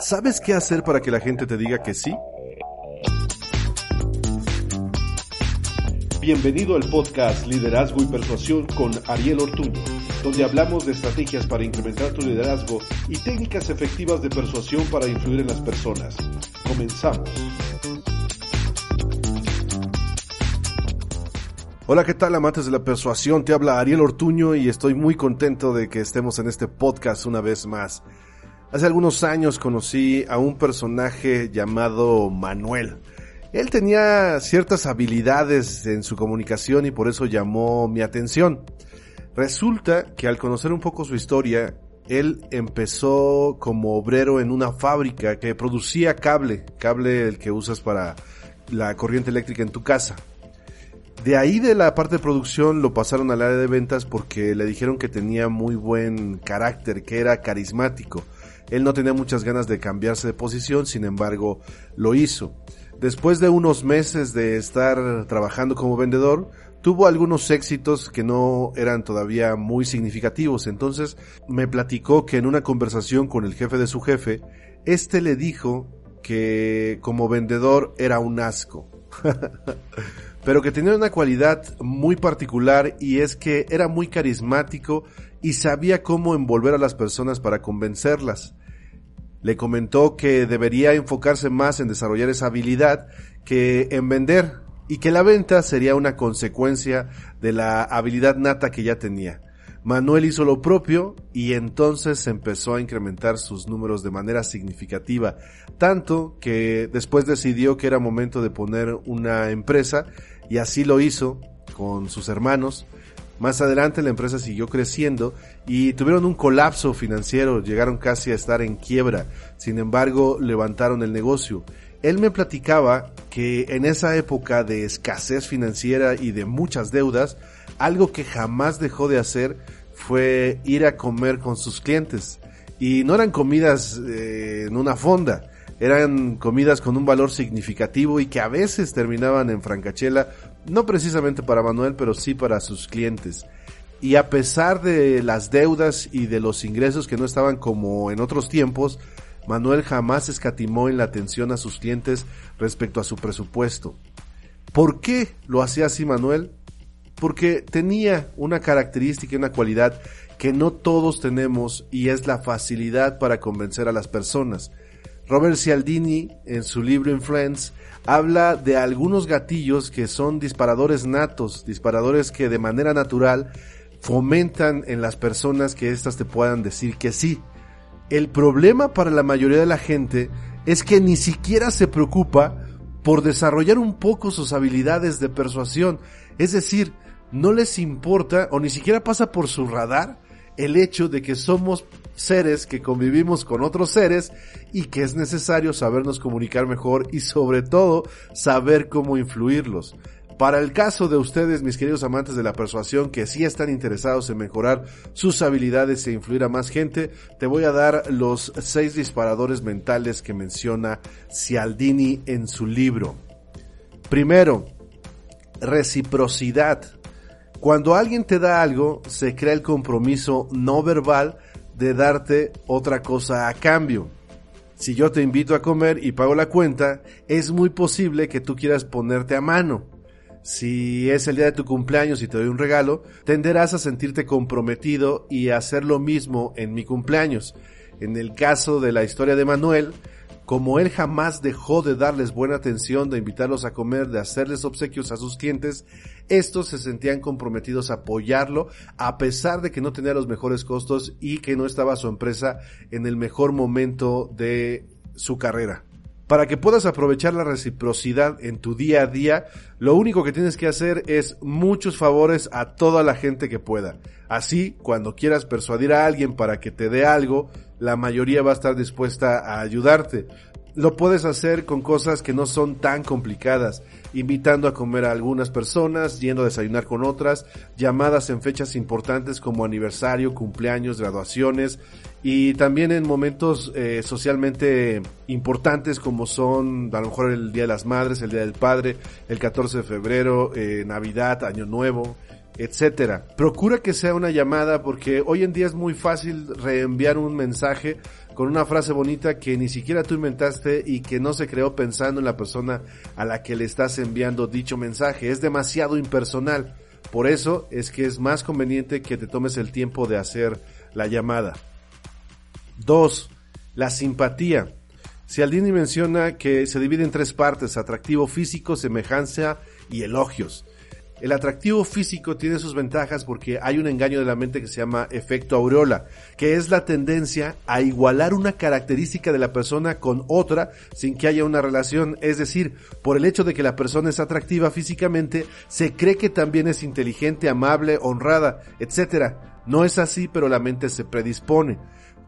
¿Sabes qué hacer para que la gente te diga que sí? Bienvenido al podcast Liderazgo y Persuasión con Ariel Ortuño, donde hablamos de estrategias para incrementar tu liderazgo y técnicas efectivas de persuasión para influir en las personas. Comenzamos. Hola, ¿qué tal amantes de la persuasión? Te habla Ariel Ortuño y estoy muy contento de que estemos en este podcast una vez más. Hace algunos años conocí a un personaje llamado Manuel. Él tenía ciertas habilidades en su comunicación y por eso llamó mi atención. Resulta que al conocer un poco su historia, él empezó como obrero en una fábrica que producía cable, cable el que usas para la corriente eléctrica en tu casa. De ahí de la parte de producción lo pasaron al área de ventas porque le dijeron que tenía muy buen carácter, que era carismático. Él no tenía muchas ganas de cambiarse de posición, sin embargo, lo hizo. Después de unos meses de estar trabajando como vendedor, tuvo algunos éxitos que no eran todavía muy significativos. Entonces me platicó que en una conversación con el jefe de su jefe, este le dijo que como vendedor era un asco. pero que tenía una cualidad muy particular y es que era muy carismático y sabía cómo envolver a las personas para convencerlas. Le comentó que debería enfocarse más en desarrollar esa habilidad que en vender y que la venta sería una consecuencia de la habilidad nata que ya tenía. Manuel hizo lo propio y entonces empezó a incrementar sus números de manera significativa, tanto que después decidió que era momento de poner una empresa y así lo hizo con sus hermanos. Más adelante la empresa siguió creciendo y tuvieron un colapso financiero, llegaron casi a estar en quiebra, sin embargo levantaron el negocio. Él me platicaba que en esa época de escasez financiera y de muchas deudas, algo que jamás dejó de hacer fue ir a comer con sus clientes. Y no eran comidas eh, en una fonda, eran comidas con un valor significativo y que a veces terminaban en francachela, no precisamente para Manuel, pero sí para sus clientes. Y a pesar de las deudas y de los ingresos que no estaban como en otros tiempos, Manuel jamás escatimó en la atención a sus clientes respecto a su presupuesto. ¿Por qué lo hacía así Manuel? Porque tenía una característica y una cualidad que no todos tenemos y es la facilidad para convencer a las personas. Robert Cialdini, en su libro Influence, habla de algunos gatillos que son disparadores natos, disparadores que de manera natural fomentan en las personas que éstas te puedan decir que sí. El problema para la mayoría de la gente es que ni siquiera se preocupa por desarrollar un poco sus habilidades de persuasión. Es decir, no les importa o ni siquiera pasa por su radar el hecho de que somos seres que convivimos con otros seres y que es necesario sabernos comunicar mejor y sobre todo saber cómo influirlos. Para el caso de ustedes, mis queridos amantes de la persuasión, que sí están interesados en mejorar sus habilidades e influir a más gente, te voy a dar los seis disparadores mentales que menciona Cialdini en su libro. Primero, reciprocidad. Cuando alguien te da algo, se crea el compromiso no verbal de darte otra cosa a cambio. Si yo te invito a comer y pago la cuenta, es muy posible que tú quieras ponerte a mano. Si es el día de tu cumpleaños y te doy un regalo, tenderás a sentirte comprometido y a hacer lo mismo en mi cumpleaños. En el caso de la historia de Manuel, como él jamás dejó de darles buena atención, de invitarlos a comer, de hacerles obsequios a sus clientes, estos se sentían comprometidos a apoyarlo a pesar de que no tenía los mejores costos y que no estaba su empresa en el mejor momento de su carrera. Para que puedas aprovechar la reciprocidad en tu día a día, lo único que tienes que hacer es muchos favores a toda la gente que pueda. Así, cuando quieras persuadir a alguien para que te dé algo, la mayoría va a estar dispuesta a ayudarte. Lo puedes hacer con cosas que no son tan complicadas, invitando a comer a algunas personas, yendo a desayunar con otras, llamadas en fechas importantes como aniversario, cumpleaños, graduaciones y también en momentos eh, socialmente importantes como son a lo mejor el Día de las Madres, el Día del Padre, el 14 de febrero, eh, Navidad, Año Nuevo, etcétera. Procura que sea una llamada porque hoy en día es muy fácil reenviar un mensaje con una frase bonita que ni siquiera tú inventaste y que no se creó pensando en la persona a la que le estás enviando dicho mensaje. Es demasiado impersonal. Por eso es que es más conveniente que te tomes el tiempo de hacer la llamada. 2. La simpatía. Cialdini menciona que se divide en tres partes, atractivo físico, semejanza y elogios. El atractivo físico tiene sus ventajas porque hay un engaño de la mente que se llama efecto aureola, que es la tendencia a igualar una característica de la persona con otra sin que haya una relación. Es decir, por el hecho de que la persona es atractiva físicamente, se cree que también es inteligente, amable, honrada, etc. No es así, pero la mente se predispone.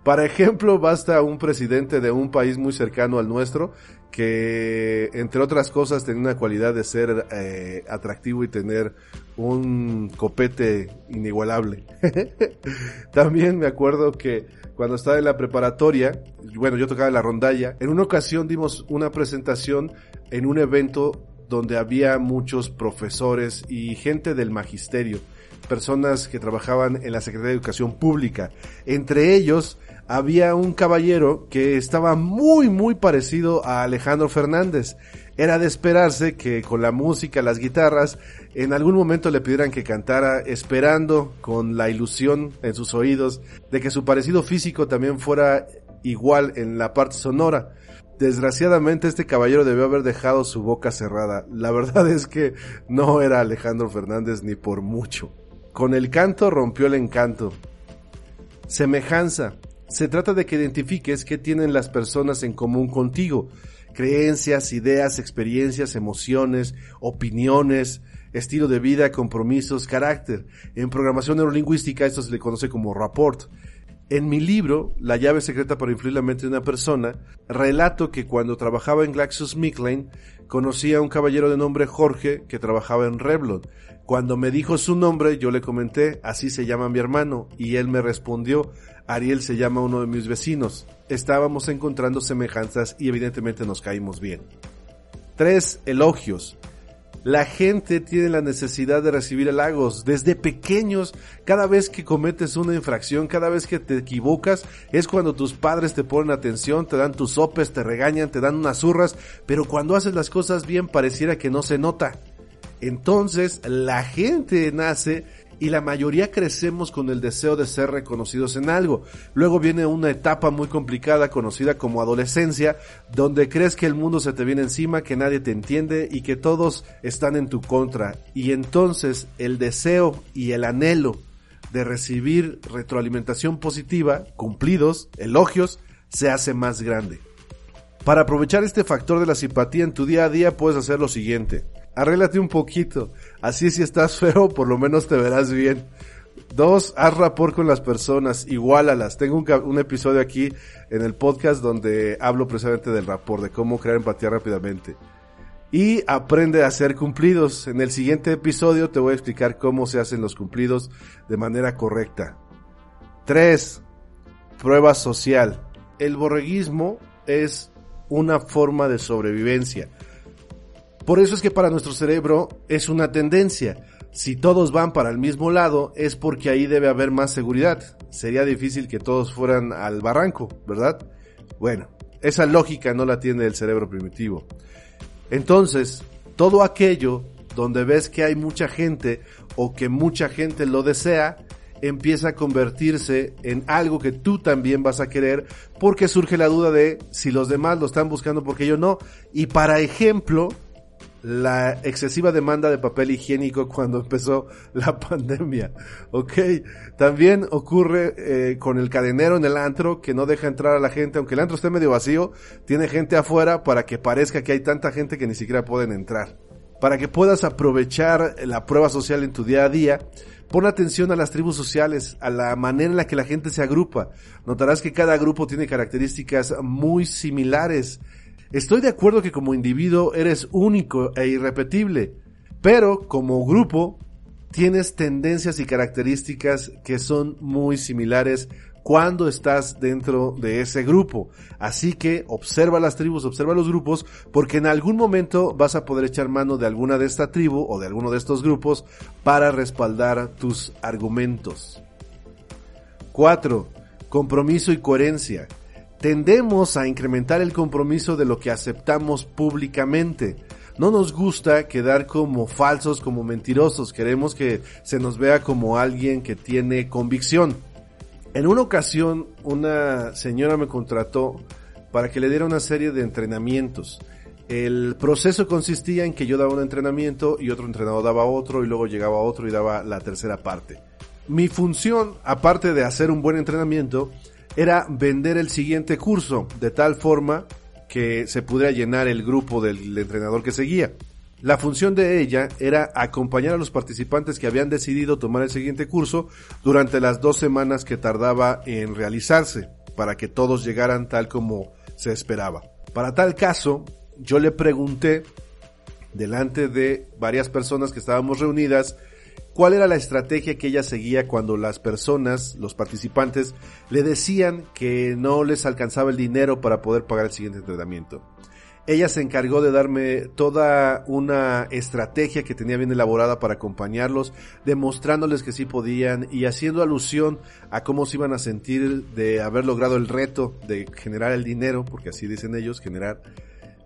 Para ejemplo, basta un presidente de un país muy cercano al nuestro que, entre otras cosas, tenía una cualidad de ser eh, atractivo y tener un copete inigualable. También me acuerdo que cuando estaba en la preparatoria, bueno, yo tocaba la rondalla, en una ocasión dimos una presentación en un evento donde había muchos profesores y gente del magisterio, personas que trabajaban en la Secretaría de Educación Pública. Entre ellos había un caballero que estaba muy muy parecido a Alejandro Fernández. Era de esperarse que con la música, las guitarras, en algún momento le pidieran que cantara, esperando con la ilusión en sus oídos de que su parecido físico también fuera igual en la parte sonora. Desgraciadamente este caballero debió haber dejado su boca cerrada. La verdad es que no era Alejandro Fernández ni por mucho. Con el canto rompió el encanto. Semejanza. Se trata de que identifiques qué tienen las personas en común contigo. Creencias, ideas, experiencias, emociones, opiniones, estilo de vida, compromisos, carácter. En programación neurolingüística esto se le conoce como rapport. En mi libro, La llave secreta para influir la mente de una persona, relato que cuando trabajaba en GlaxoSmithKline, conocí a un caballero de nombre Jorge que trabajaba en Revlon. Cuando me dijo su nombre, yo le comenté, así se llama mi hermano, y él me respondió, Ariel se llama uno de mis vecinos. Estábamos encontrando semejanzas y evidentemente nos caímos bien. 3. Elogios. La gente tiene la necesidad de recibir halagos. Desde pequeños, cada vez que cometes una infracción, cada vez que te equivocas, es cuando tus padres te ponen atención, te dan tus sopes, te regañan, te dan unas zurras, pero cuando haces las cosas bien pareciera que no se nota. Entonces, la gente nace y la mayoría crecemos con el deseo de ser reconocidos en algo. Luego viene una etapa muy complicada conocida como adolescencia, donde crees que el mundo se te viene encima, que nadie te entiende y que todos están en tu contra. Y entonces el deseo y el anhelo de recibir retroalimentación positiva, cumplidos, elogios, se hace más grande. Para aprovechar este factor de la simpatía en tu día a día puedes hacer lo siguiente arréglate un poquito. Así si estás feo, por lo menos te verás bien. Dos, haz rapport con las personas, igualalas. Tengo un, episodio aquí en el podcast donde hablo precisamente del rapport, de cómo crear empatía rápidamente. Y aprende a hacer cumplidos. En el siguiente episodio te voy a explicar cómo se hacen los cumplidos de manera correcta. Tres, prueba social. El borreguismo es una forma de sobrevivencia. Por eso es que para nuestro cerebro es una tendencia. Si todos van para el mismo lado es porque ahí debe haber más seguridad. Sería difícil que todos fueran al barranco, ¿verdad? Bueno, esa lógica no la tiene el cerebro primitivo. Entonces, todo aquello donde ves que hay mucha gente o que mucha gente lo desea, empieza a convertirse en algo que tú también vas a querer porque surge la duda de si los demás lo están buscando porque yo no. Y para ejemplo, la excesiva demanda de papel higiénico cuando empezó la pandemia. Ok, también ocurre eh, con el cadenero en el antro que no deja entrar a la gente, aunque el antro esté medio vacío, tiene gente afuera para que parezca que hay tanta gente que ni siquiera pueden entrar. Para que puedas aprovechar la prueba social en tu día a día, pon atención a las tribus sociales, a la manera en la que la gente se agrupa. Notarás que cada grupo tiene características muy similares Estoy de acuerdo que como individuo eres único e irrepetible, pero como grupo tienes tendencias y características que son muy similares cuando estás dentro de ese grupo. Así que observa las tribus, observa los grupos, porque en algún momento vas a poder echar mano de alguna de esta tribu o de alguno de estos grupos para respaldar tus argumentos. 4. Compromiso y coherencia. Tendemos a incrementar el compromiso de lo que aceptamos públicamente. No nos gusta quedar como falsos, como mentirosos. Queremos que se nos vea como alguien que tiene convicción. En una ocasión, una señora me contrató para que le diera una serie de entrenamientos. El proceso consistía en que yo daba un entrenamiento y otro entrenador daba otro y luego llegaba otro y daba la tercera parte. Mi función, aparte de hacer un buen entrenamiento, era vender el siguiente curso de tal forma que se pudiera llenar el grupo del entrenador que seguía. La función de ella era acompañar a los participantes que habían decidido tomar el siguiente curso durante las dos semanas que tardaba en realizarse, para que todos llegaran tal como se esperaba. Para tal caso, yo le pregunté, delante de varias personas que estábamos reunidas, cuál era la estrategia que ella seguía cuando las personas, los participantes, le decían que no les alcanzaba el dinero para poder pagar el siguiente entrenamiento. Ella se encargó de darme toda una estrategia que tenía bien elaborada para acompañarlos, demostrándoles que sí podían y haciendo alusión a cómo se iban a sentir de haber logrado el reto de generar el dinero, porque así dicen ellos, generar,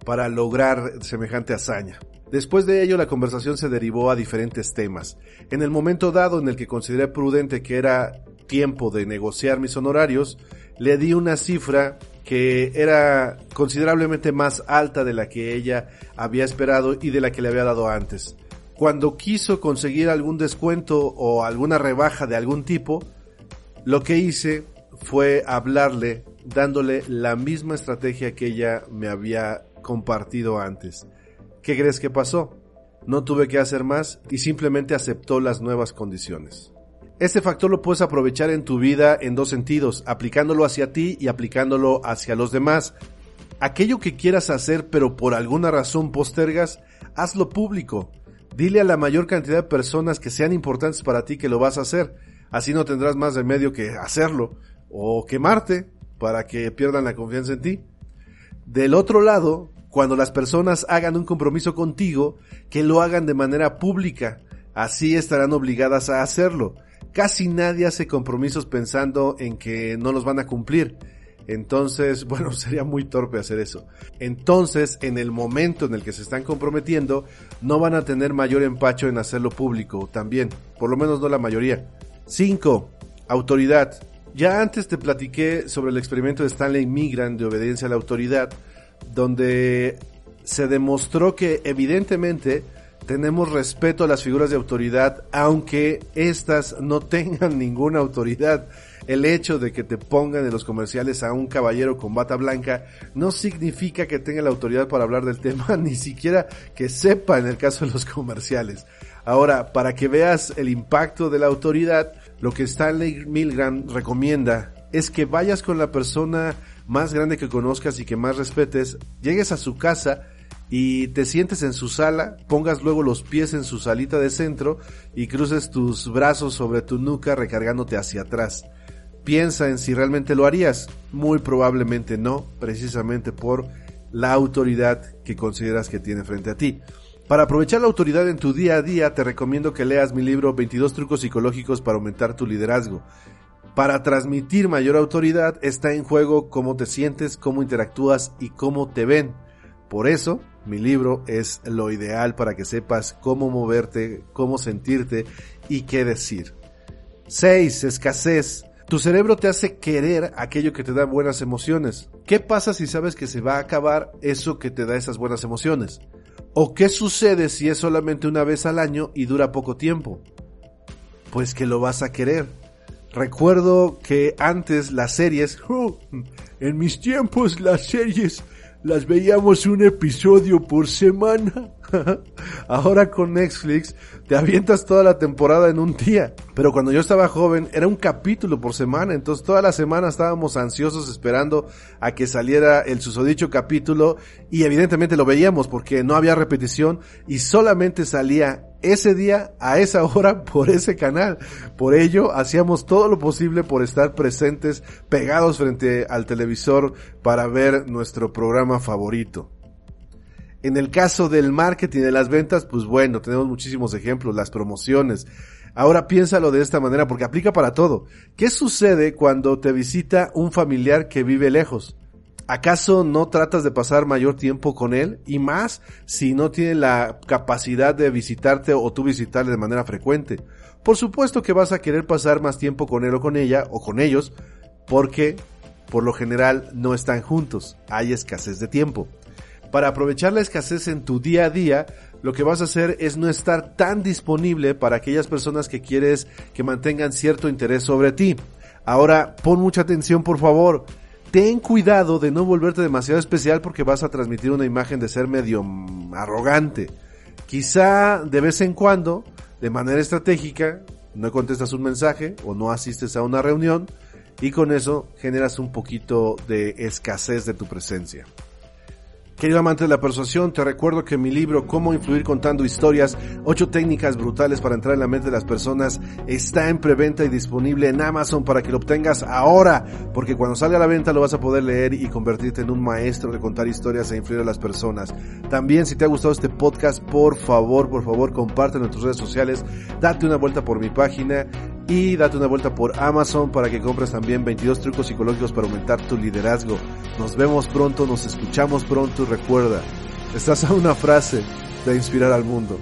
para lograr semejante hazaña. Después de ello la conversación se derivó a diferentes temas. En el momento dado en el que consideré prudente que era tiempo de negociar mis honorarios, le di una cifra que era considerablemente más alta de la que ella había esperado y de la que le había dado antes. Cuando quiso conseguir algún descuento o alguna rebaja de algún tipo, lo que hice fue hablarle dándole la misma estrategia que ella me había compartido antes. ¿Qué crees que pasó? No tuve que hacer más y simplemente aceptó las nuevas condiciones. Este factor lo puedes aprovechar en tu vida en dos sentidos, aplicándolo hacia ti y aplicándolo hacia los demás. Aquello que quieras hacer pero por alguna razón postergas, hazlo público. Dile a la mayor cantidad de personas que sean importantes para ti que lo vas a hacer. Así no tendrás más remedio que hacerlo o quemarte para que pierdan la confianza en ti. Del otro lado, cuando las personas hagan un compromiso contigo, que lo hagan de manera pública. Así estarán obligadas a hacerlo. Casi nadie hace compromisos pensando en que no los van a cumplir. Entonces, bueno, sería muy torpe hacer eso. Entonces, en el momento en el que se están comprometiendo, no van a tener mayor empacho en hacerlo público también. Por lo menos no la mayoría. 5. Autoridad. Ya antes te platiqué sobre el experimento de Stanley Migran de obediencia a la autoridad, donde se demostró que evidentemente tenemos respeto a las figuras de autoridad, aunque éstas no tengan ninguna autoridad. El hecho de que te pongan en los comerciales a un caballero con bata blanca no significa que tenga la autoridad para hablar del tema, ni siquiera que sepa en el caso de los comerciales. Ahora, para que veas el impacto de la autoridad, lo que Stanley Milgram recomienda es que vayas con la persona más grande que conozcas y que más respetes, llegues a su casa y te sientes en su sala, pongas luego los pies en su salita de centro y cruces tus brazos sobre tu nuca recargándote hacia atrás. Piensa en si realmente lo harías. Muy probablemente no, precisamente por la autoridad que consideras que tiene frente a ti. Para aprovechar la autoridad en tu día a día, te recomiendo que leas mi libro 22 trucos psicológicos para aumentar tu liderazgo. Para transmitir mayor autoridad está en juego cómo te sientes, cómo interactúas y cómo te ven. Por eso, mi libro es lo ideal para que sepas cómo moverte, cómo sentirte y qué decir. 6. Escasez. Tu cerebro te hace querer aquello que te da buenas emociones. ¿Qué pasa si sabes que se va a acabar eso que te da esas buenas emociones? ¿O qué sucede si es solamente una vez al año y dura poco tiempo? Pues que lo vas a querer. Recuerdo que antes las series, oh, en mis tiempos las series las veíamos un episodio por semana. Ahora con Netflix te avientas toda la temporada en un día. Pero cuando yo estaba joven era un capítulo por semana. Entonces toda la semana estábamos ansiosos esperando a que saliera el susodicho capítulo. Y evidentemente lo veíamos porque no había repetición y solamente salía ese día, a esa hora, por ese canal. Por ello, hacíamos todo lo posible por estar presentes, pegados frente al televisor para ver nuestro programa favorito. En el caso del marketing de las ventas, pues bueno, tenemos muchísimos ejemplos, las promociones. Ahora piénsalo de esta manera porque aplica para todo. ¿Qué sucede cuando te visita un familiar que vive lejos? ¿Acaso no tratas de pasar mayor tiempo con él? Y más si no tiene la capacidad de visitarte o tú visitarle de manera frecuente. Por supuesto que vas a querer pasar más tiempo con él o con ella o con ellos porque por lo general no están juntos. Hay escasez de tiempo. Para aprovechar la escasez en tu día a día, lo que vas a hacer es no estar tan disponible para aquellas personas que quieres que mantengan cierto interés sobre ti. Ahora, pon mucha atención por favor ten cuidado de no volverte demasiado especial porque vas a transmitir una imagen de ser medio arrogante. Quizá de vez en cuando, de manera estratégica, no contestas un mensaje o no asistes a una reunión y con eso generas un poquito de escasez de tu presencia. Querido amante de la persuasión, te recuerdo que mi libro Cómo influir contando historias, ocho técnicas brutales para entrar en la mente de las personas, está en preventa y disponible en Amazon para que lo obtengas ahora, porque cuando salga a la venta lo vas a poder leer y convertirte en un maestro de contar historias e influir a las personas. También si te ha gustado este podcast, por favor, por favor, compártelo en tus redes sociales, date una vuelta por mi página y date una vuelta por Amazon para que compres también 22 trucos psicológicos para aumentar tu liderazgo. Nos vemos pronto, nos escuchamos pronto y recuerda, estás a una frase de inspirar al mundo.